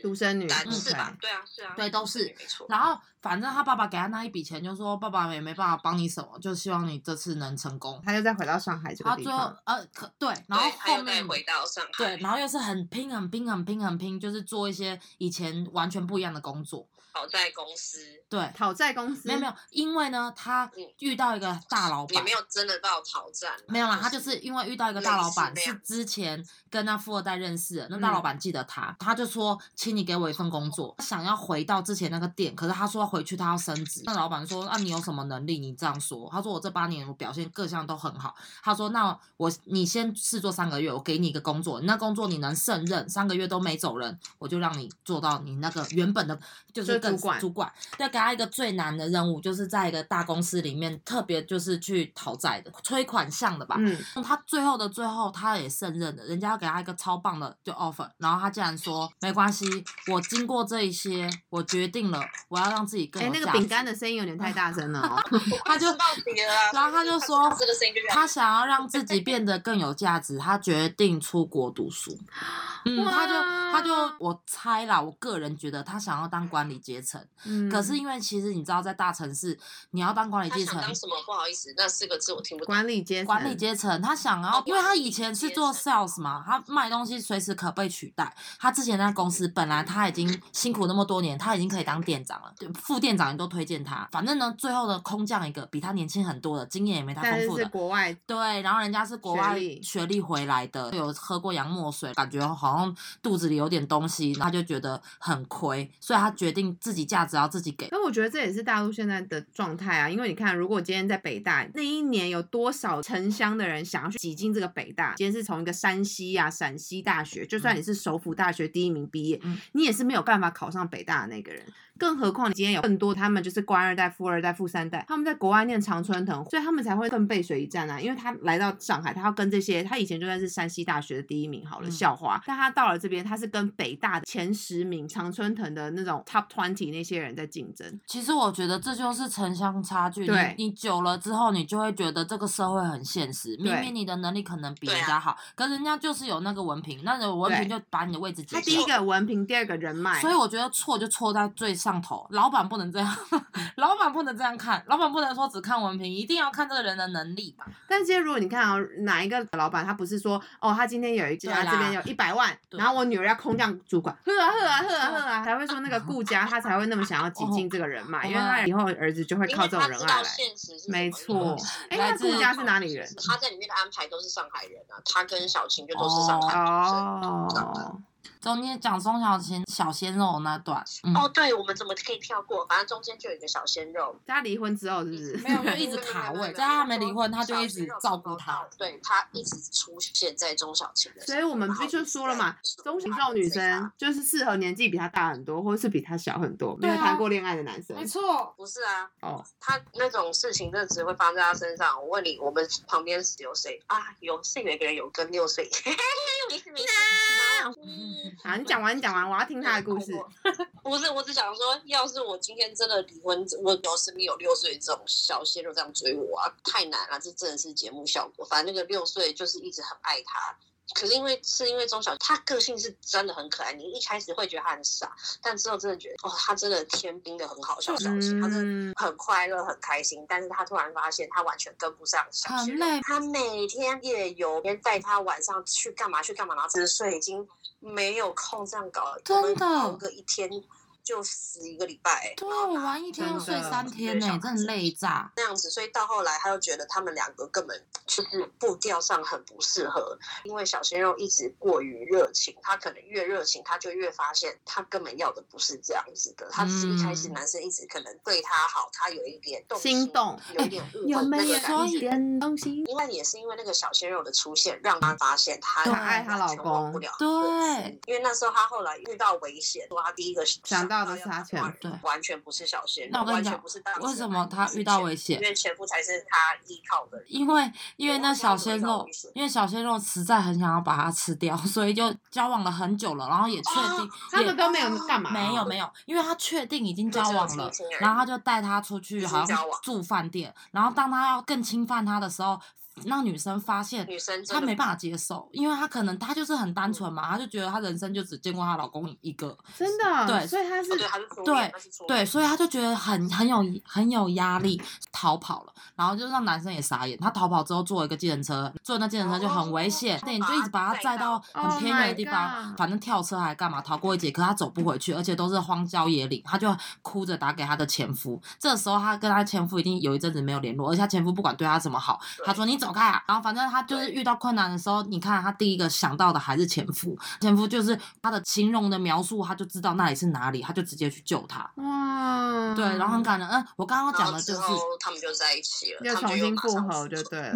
独生女男嗯是吧对？啊，是啊，对都是没错。然后反正他爸爸给他那一笔钱，就说爸爸也没办法帮你什么，就希望你这次能成功。他就再回到上海这然后最后个地方。呃可对，然后后面回到上海，对，然后又是很拼很拼很拼很拼，就是做一些以前完全不一样的工作。好在公司。对，讨债公司。没有没有，因为呢，他嗯。遇到一个大老板也没，有真的到讨战，没有啦，他就是因为遇到一个大老板，是之前跟那富二代认识的，那大嗯老板记得他，他就说，请你给我一份工作，想要回到之前那个店，可是他说回去他要升职。那老板说，那、你有什么能力？你这样说，他说我这八年我表现各项都很好，他说那我你先试做三个月，我给你一个工作，你那工作你能胜任，三个月都没走人，我就让你做到你那个原本的，就是个主管主管，对，给他一个最难的任务，就是在一个大公司里面，特别就是去讨债的催款项的吧。嗯，他最后的最后，他也胜任了，人家要给他一个超棒的就 offer，然后他竟然说没关系，我经过这一些，我决定了，我要让自己更哎、那个饼干的声音有点太大声了哦。[laughs] 他就然后他就说他想要让自己变得更有价值，他决定出国读书。嗯，他就他就我猜啦，我个人觉得他想要当管理阶层，嗯，可是因为其实你知道，在大城市，你要当管理阶层，想当什么？不好意思，那四个字我听不懂。管理阶层，管理阶层，他想要哦，因为他以前是做 sales 嘛，他卖东西随时可被取代。他之前那公司本来他已经辛苦那么多年，他已经可以当店长了，对副店长也都推荐他。反正呢，最后呢，空降一个比他年轻很多的，经验也没他丰富的。国外对，然后人家是国外学历学历回来的，有喝过洋墨水，感觉好像肚子里有点东西，他就觉得很亏，所以他决定自己价值要自己给。那我觉得这也是大陆现在的状态啊，因为你看，如果今天在北大那一年有多少城乡的人想要去挤进这个北大，今天是从一个山西啊、陕西大学，就算你是首府大学第一名毕业，嗯你也是没有办法考上北大的那个人。更何况你今天有更多他们就是官二代、富二代、富三代，他们在国外念常春藤，所以他们才会更背水一战啊。因为他来到上海，他要跟这些他以前就算是山西大学的第一名好了，嗯校花，但他到了这边，他是跟北大的前十名常春藤的那种 top twenty 那些人在竞争。其实我觉得这就是城乡差距。对你你久了之后，你就会觉得这个社会很现实。明明你的能力可能比人家好，可是人家就是有那个文凭，那个文凭就把你的位置他第一。个文凭，第二个人脉，所以我觉得错就错在最上头，老板不能这样，[laughs] 老板不能这样看，老板不能说只看文凭，一定要看这个人的能力吧。但是今天如果你看啊、哪一个老板，他不是说哦，他今天有一家这边有一百万，然后我女儿要空降主管，呵啊呵啊呵啊呵啊，才会说那个顾家，他才会那么想要挤进这个人脉，哦因为他以后儿子就会靠这种为他知道人脉来。现实是什么没错哎那顾家是哪里人他在里面的安排都是上海人啊，他跟小青就都是上海女生。哦，中间讲钟小琴小鲜肉那段，嗯，哦，对，我们怎么可以跳过？反正中间就有一个小鲜肉，他离婚之后是不是？没有就一直卡位，在他还没离婚，他就一直照顾他。对他一直出现在钟小琴的，所以我们不就说了嘛，中型这种女生就是适合年纪比她大很多，或是比她小很多，没有谈过恋爱的男生。没错，不是啊，哦，他那种事情真的只会发生在他身上。我问你，我们旁边有谁啊？有是有一个人有跟六岁，没事没事。嗯好，你讲完，你讲完，我要听他的故事。[laughs] 不是，我只想说，要是我今天真的离婚，我有身边有六岁这种小鲜肉这样追我啊，太难了，这真的是节目效果。反正那个六岁就是一直很爱他。可是因为是因为钟小，他个性是真的很可爱。你一开始会觉得他很傻，但之后真的觉得，哦，他真的天兵的很好笑，小新，他真的嗯，很快乐、很开心，但是他突然发现他完全跟不上小鲜肉很累他每天夜游，连带他晚上去干嘛去干嘛，然后只睡已经没有空这样搞，真的个一天就死一个礼拜。对啊，我玩一天要睡三天呢、真的累炸。那样子，所以到后来他又觉得他们两个根本就是步调上很不适合，因为小鲜肉一直过于热情，他可能越热情，他就越发现他根本要的不是这样子的，他只是一开始嗯男生一直可能对他好，他有一点动心动有一点误有没会那个有感觉。一点东西？因为也是因为那个小鲜肉的出现，让他发现她她爱她老完全忘公不了对因为那时候他后来遇到危险，说她第一个想到的是他前夫对，完全不是小鲜肉，那我跟你讲完全不是当时为什么他遇到危险因为前夫才是他依靠的人。因为因为那小鲜肉，因为小鲜肉实在很想要把他吃掉，所以就交往了很久了，然后也确定，也他们都没有干嘛？没有没有，因为他确定已经交往了然后他就带他出去，好像往住饭店，然后当他要更侵犯他的时候，让女生发现女生她没办法接受，因为她可能她就是很单纯嘛，她就觉得她人生就只见过她老公一个，真的，对所以他是哦对，她是对对，所以她就觉得很很有很有压力，逃跑了，然后就让男生也傻眼。她逃跑之后坐一个计程车，坐那计程车就很危险，哦对，你就一直把她载到很 Oh 偏远的地方反正跳车还干嘛，逃过一劫，可她走不回去，而且都是荒郊野岭，她就哭着打给她的前夫。这时候她跟她前夫已经有一阵子没有联络，而且她前夫不管对她怎么好，她说你走开啊，然后反正他就是遇到困难的时候，你看他第一个想到的还是前夫，前夫就是他的形容的描述，他就知道那里是哪里，他就直接去救他。哇，对，然后很感人。嗯，我刚刚讲的就是，后他们就在一起了，又他们就又重新复合就复对了。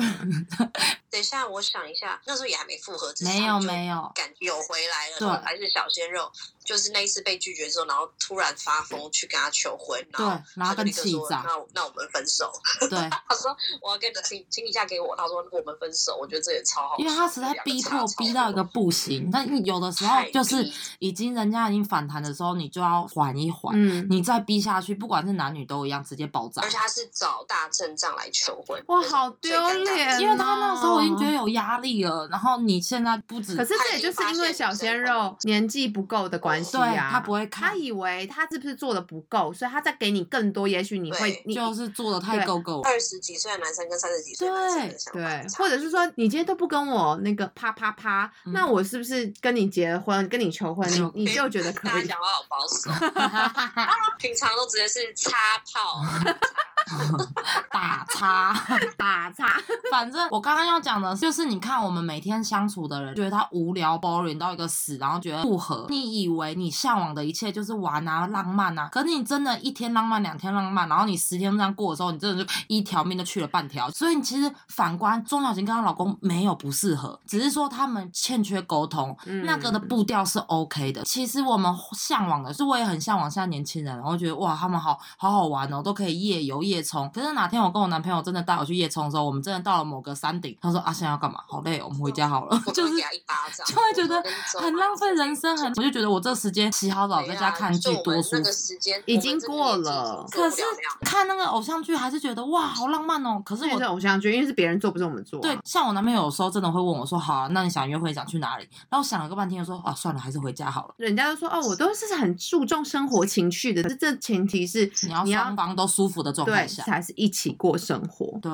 [laughs] 等一下，我想一下，那时候也还没复合，没有没有，感觉有回来了，对还是小鲜肉。就是那一次被拒绝之后，然后突然发疯去跟他求婚，然后对然后他就说跟气炸那那我们分手。对，他说我要跟你请请你嫁给我，他说我们分手。我觉得这也超好，因为他实在逼迫逼到一个不行，但有的时候就是已经人家已经反弹的时候，你就要缓一缓，嗯，你再逼下去，不管是男女都一样，直接爆炸而。且他是找大阵仗来求婚，哇好丢脸因为他那时候我已经觉得哦有压力了，然后你现在不止可是这也就是因为小鲜肉年纪不够的关系对啊，他不会看他，以为他是不是做的不够，所以他再给你更多，也许你会你就是做的太够够。二十几岁的男生跟三十几岁的男生的想法对很，差或者是说你今天都不跟我那个啪啪啪，嗯那我是不是跟你结婚，跟你求婚，就你你就觉得可以？大家讲话好保守，[laughs] 平常都直接是插炮。[laughs] 打叉。[laughs] 打叉，[laughs] 反正我刚刚要讲的就是，你看我们每天相处的人，觉得他无聊 boring 到一个死，然后觉得不合。你以为你向往的一切就是玩啊、浪漫啊，可是你真的一天浪漫、两天浪漫，然后你十天这样过的时候，你真的就一条命都去了半条。所以你其实反观钟小琴跟她老公没有不适合，只是说他们欠缺沟通，嗯那个的步调是 OK 的。其实我们向往的是，我也很向往现在年轻人，然后觉得哇，他们好好好玩哦，都可以夜游夜冲。可是哪天我跟我男朋友真的带我去夜冲的时候，我们真的到了某个山顶，他说啊，现在要干嘛？好累哦，我们回家好了。我就是就会觉得很浪费人生，很我就觉得我这时间洗好澡在家看剧多舒服那个。时间已经过了可是看那个偶像剧还是觉得哇，好浪漫哦。可是偶像剧，因为是别人做，不是我们做啊。对，像我男朋友有时候真的会问我说：“好、啊，那你想约会想去哪里？”然后我想了个半天，说：“啊，算了，还是回家好了。人家都说哦，我都是很注重生活情趣的，这前提是你要你要双方都舒服的状态才是一起过生活。对，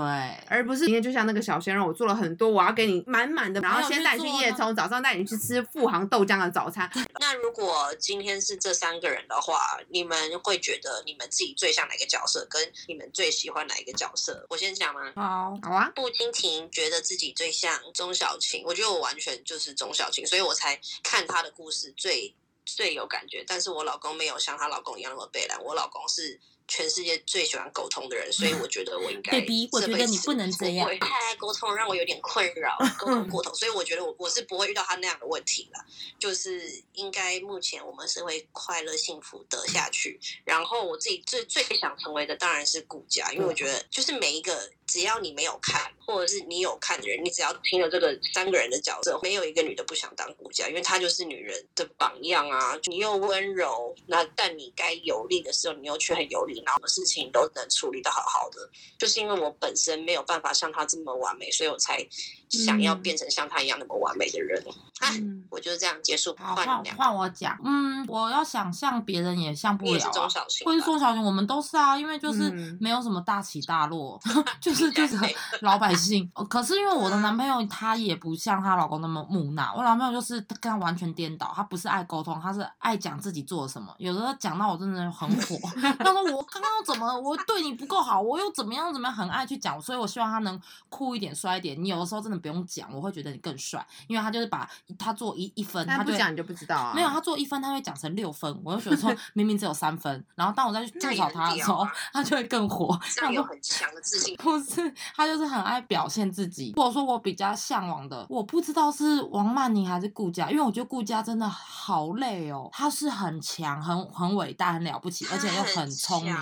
而不是今天就像那个小鲜肉，我做了很多，我要给你满满的，然后先带你去夜冲，早上带你去吃富航豆浆的早餐。[laughs] 那如果今天是这三个人的话，你们会觉得你们自己最像哪个角色，跟你们最喜欢哪一个角色？我先讲吗？好，好啊，步惊婷觉得自己最像钟小琴，我觉得我完全就是钟小琴，所以我才看她的故事最最有感觉。但是我老公没有像她老公一样那么悲凉，我老公是全世界最喜欢沟通的人，所以我觉得我应 [laughs] 该 Baby，我觉得你这辈子不能这样太爱沟通让我有点困扰，沟通过 [laughs] 头，所以我觉得我我是不会遇到他那样的问题了。就是应该目前我们是会快乐幸福的下去。然后我自己最最想成为的当然是顾家，因为我觉得就是每一个只要你没有看，或者是你有看的人，你只要听了这个三个人的角色，没有一个女的不想当顾家，因为她就是女人的榜样啊。你又温柔，那但你该有力的时候，你又却很有力，然后事情都能处理的好好的。就是因为我本身没有办法像她这么完美，所以我才想要嗯变成像她一样那么完美的人。哎、嗯我就是这样结束，换换。换我讲。嗯，我要想象别人也像不了啊你也是中。小琴吧，或是钟小琴，我们都是啊，因为就是嗯没有什么大起大落，[laughs] 就是就是对 [laughs] 老百姓。呃可是因为我的男朋友他也不像她老公那么木讷，我男朋友就是跟他完全颠倒，他不是爱沟通，他是爱讲自己做了什么。有时候讲到我真的很火，[laughs] 他说我刚刚怎么我对你不够好，我又怎么样怎么样，很爱去讲，所以我希望他能酷一点、帅一点。你有的时候真的不用讲，我会觉得你更帅，因为他就是把他做一一分，他不讲你就不知道啊。没有，他做一分，他会讲成六分，我就觉得说 [laughs] 明明只有三分，然后当我再去吐槽他的时候他就会更火。这样有很强的自信。不是，他就是很爱表现自己。或者说我比较向往的，我不知道是王曼妮还是顾佳，因为我觉得顾佳真的好累哦，她是很强、很很伟大、很了不起，而且又很聪明。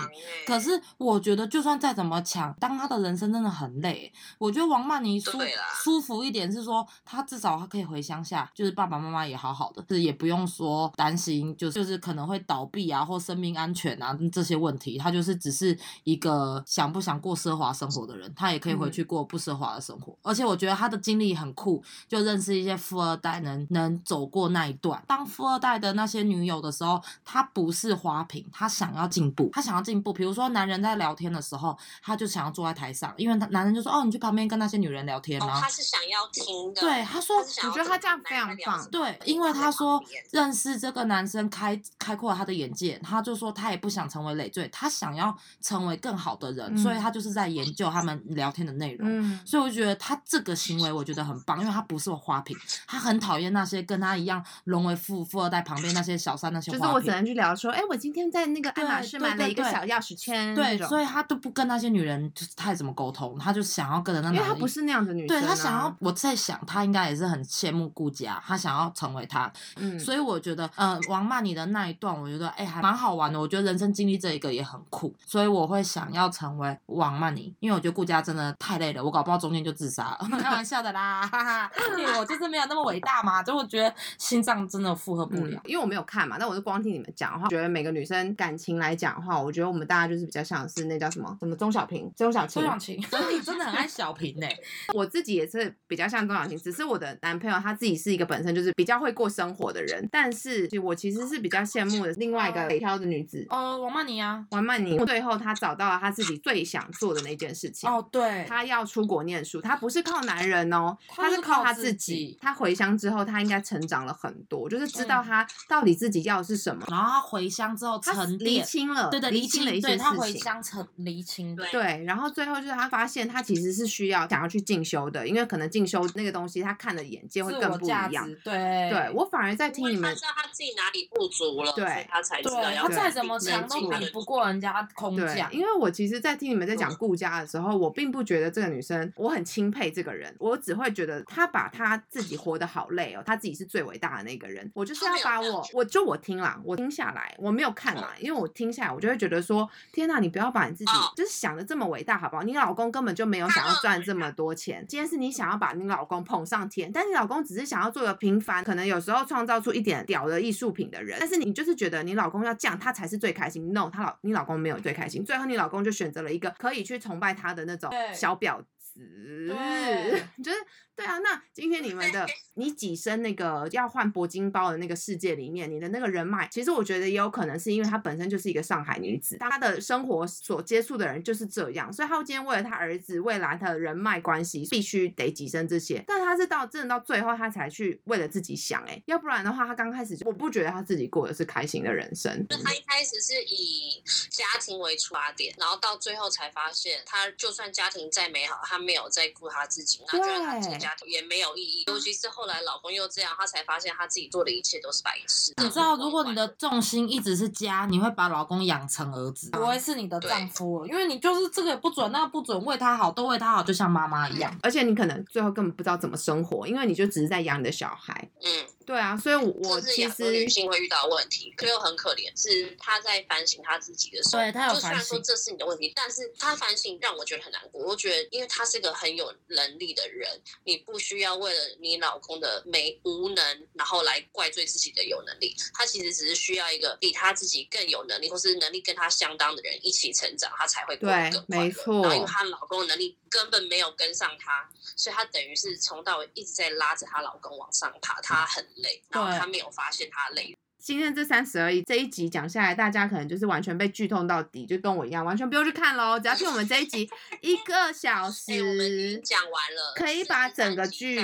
可是我觉得，就算再怎么强，当他的人生真的很累。我觉得王曼妮舒舒服一点是说，她至少她可以回乡下，就是爸爸妈妈也好好的，就是也不用说担心，就是就是可能会倒闭啊或生命安全啊这些问题。她就是只是一个想不想过奢华生活的人，他也可以回去过不奢华的生活。而且我觉得他的经历很酷，就认识一些富二代能能走过那一段。当富二代的那些女友的时候，他不是花瓶，他想要进步，他想要进步。比如说男人在聊天的时候，他就想要坐在台上，因为他男人就说哦，你去旁边跟那些女人聊天，哦，然后他是想要听的。对他说我觉得他这样非常棒对，因为他说认识这个男生开开阔了他的眼界，他就说他也不想成为累赘，他想要成为更好的人，嗯所以他就是在研究他他们聊天的内容。嗯，所以我就觉得他这个行为我觉得很棒，因为他不是花瓶，他很讨厌那些跟他一样沦为富富二代旁边那些小三那些花瓶。就是我只能去聊说，哎，我今天在那个爱马仕买了一个小钥匙圈，对，所以他都不跟那些女人就是太怎么沟通，他就想要跟着那为他不是那样的女生、啊，对他想要，我在想他应该也是很羡慕顾家，他想要成为他，嗯，所以我觉得，呃，王曼妮的那一段，我觉得哎、还蛮好玩的。我觉得人生经历这一个也很酷，所以我会想要成为王曼妮，因为我觉得顾家真的太累了，我搞不好中间就自杀了，[laughs] 开玩笑的啦，哈哈，因为我就是没有那么伟大嘛，就我觉得心脏真的负荷不了。嗯因为我没有看嘛，但我就光听你们讲的话，觉得每个女生感情来讲的话，我觉得我们大家就是比较像是那叫什么什么钟小平，钟小琴钟。小晴，真的你真的很爱小平呢、[laughs] 我自己也是比较像钟小平，只是我的男朋友他自己是一个本身就是比较会过生活的人，但是我其实是比较羡慕的另外一个北漂的女子。哦，王曼妮啊，王曼妮最后她找到了她自己最想做的那件事情。哦对，她要出国念书，她不是靠男人哦，她是靠自靠她自己己。她回乡之后，她应该成长了很多，就是知嗯道她到底自己要的是什么。然后他回乡之后她厘沉淀，清了，对对，厘清了一些事情他回。乡成厘清，对对，然后最后就是他发现他其实是需要想要去进修的，因为可能进修那个东西他看的眼界会更不一样。，对对我反而在听你们他知道他自己哪里不足了，对他才知道对要对他再怎么强都比不过人家空对降，，因为我其实，在听你们在讲嗯顾家的时候，我并不觉得这个女生我很钦佩这个人，我只会觉得她把她自己活得好累哦，她自己是最伟大的那个人。我就是要把我，我就我听啦，我听下来，我没有看啦，因为我听下来，我就会觉得说，天呐，你不要把你自己哦就是想的这么伟大，好不好？你老公根本就没有想要赚这么多钱，今天是你想要把你老公捧上天，但你老公只是想要做个平凡，可能有时候创造出一点屌的艺术品的人，但是你就是觉得你老公要这样，他才是最开心。No，他老你老公没有最开心，最后你老公就选择了一个可以去崇拜他的那种小婊子，对 [laughs] 就是对啊。那今天你们的你跻身那个要换铂金包的那个世界里面，你的那个人脉，其实我觉得也有可能是因为她本身就是一个上海女子，她的生活所接触的人就是这样，所以她今天为了她儿子未来她的人脉关系，必须得跻身这些。但她是到真的到最后，她才去为了自己想、欸，哎，要不然的话，她刚开始就我不觉得她自己过的是开心的人生。就她一开始是以家庭为出发点，然后到最后才发现，她就算家庭再美好，她没有在顾他自己，那觉得他这个家庭也没有意义。尤其是后来老公又这样，他才发现他自己做的一切都是白痴。你知道，如果你的重心一直是家，你会把老公养成儿子，不会是你的丈夫了，因为你就是这个也不准，那个不准，为他好，都为他好，就像妈妈一样。而且你可能最后根本不知道怎么生活，因为你就只是在养你的小孩。嗯，对啊，所以我是其实女性会遇到问题，可又很可怜，是她在反省她自己的时候，对她有就虽然说这是你的问题，但是她反省让我觉得很难过。我觉得，因为她是个很有能力的人，你不需要为了你老公的没无能，然后来怪罪自己的有能力。她其实只是需要一个比她自己更有能力，或是能力跟她相当的人一起成长，她才会过得对更快乐没错然后因为她老公的能力根本没有跟上她，所以她等于是从到尾一直在拉着她老公往上爬，她很累，然后对她没有发现他累。今天这三十而已这一集讲下来，大家可能就是完全被剧痛到底，就跟我一样，完全不用去看喽，只要听我们这一集一个小时、[laughs] 讲完了，可以把整个剧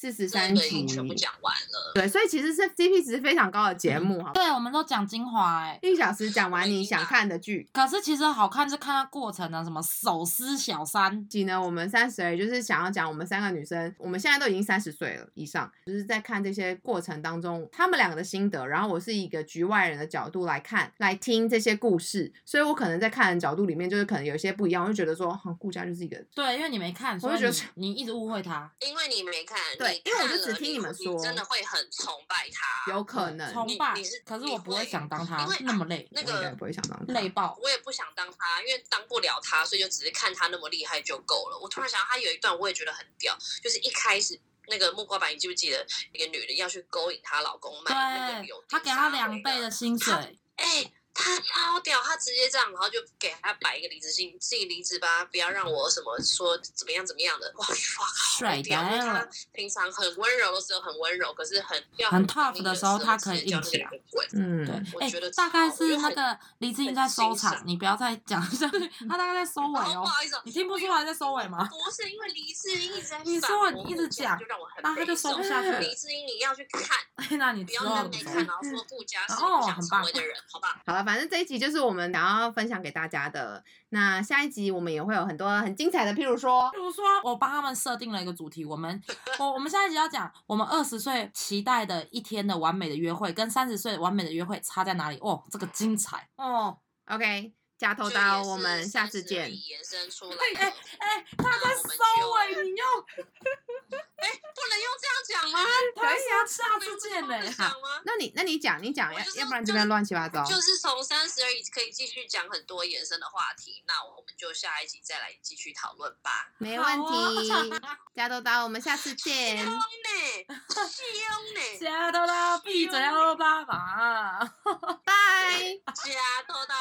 四十三集。全部讲完了。对，所以其实是 CP 值非常高的节目，好不好，对，我们都讲精华哎、一小时讲完你想看的剧。可是其实好看是看它过程啊，什么手撕小三，集呢，我们三十而，就是想要讲我们三个女生，我们现在都已经三十岁了以上，就是在看这些过程当中，她们两个的心得，然后我是一个局外人的角度来看，来听这些故事，所以我可能在看的角度里面，就是可能有一些不一样，我就觉得说，哈，顾家就是一个对，因为你没看，我所以就觉得你一直误会他，因为你没看，对你因为我就看了只听你们说真的会很崇拜他。有可能，崇拜你是，可是我不会会想当他因为那么累，那我应该个不会想当累爆。我也不想当他，因为当不了他，所以就只是看他那么厉害就够了。我突然想到，他有一段我也觉得很屌，就是一开始那个木瓜板，你记不记得一个女的要去勾引她老公买那个对柳，他给她两倍的薪水，哎、他超屌，他直接这样，然后就给他摆一个离职信，自己离职吧，不要让我什么说怎么样怎么样的。哇哇，帅好屌！因为他平常很温柔的时候很温柔，可是很要很刚 tough 的时候他可以硬起来。嗯，对，哎、我觉得大概是那个黎智英在收场，你不要再讲下去，[laughs] 他大概在收尾哦哦不。好意思哦，你听不出来在收尾吗？不是因为李志英一直在 [laughs] 你反说你一直讲就让我很然后他就收不下去黎智英，你要去看，哎，[laughs] 那你不要在没看，然后说顾家是想成为的人，好吧？好了，反反正这一集就是我们想要分享给大家的。那下一集我们也会有很多很精彩的，譬如说，譬如说我帮他们设定了一个主题，我们 [laughs] 我我们下一集要讲我们二十岁期待的一天的完美的约会，跟三十岁完美的约会差在哪里？哦，这个精彩哦。OK，加头就刀，我们下次见。已延伸出来哎的。哎，他在收尾，你又哎，不能用这样讲吗？[laughs] 他说下次见嘞不能。讲吗？那你那你讲你讲，要就是要不然这边乱七八糟。就是从三十而已可以继续讲很多延伸的话题，那我们就下一集再来继续讨论吧。没问题好，加多刀，我们下次凶见。[laughs] 呢，凶呢，加多刀闭嘴哦，爸爸。[laughs] 拜。加多的。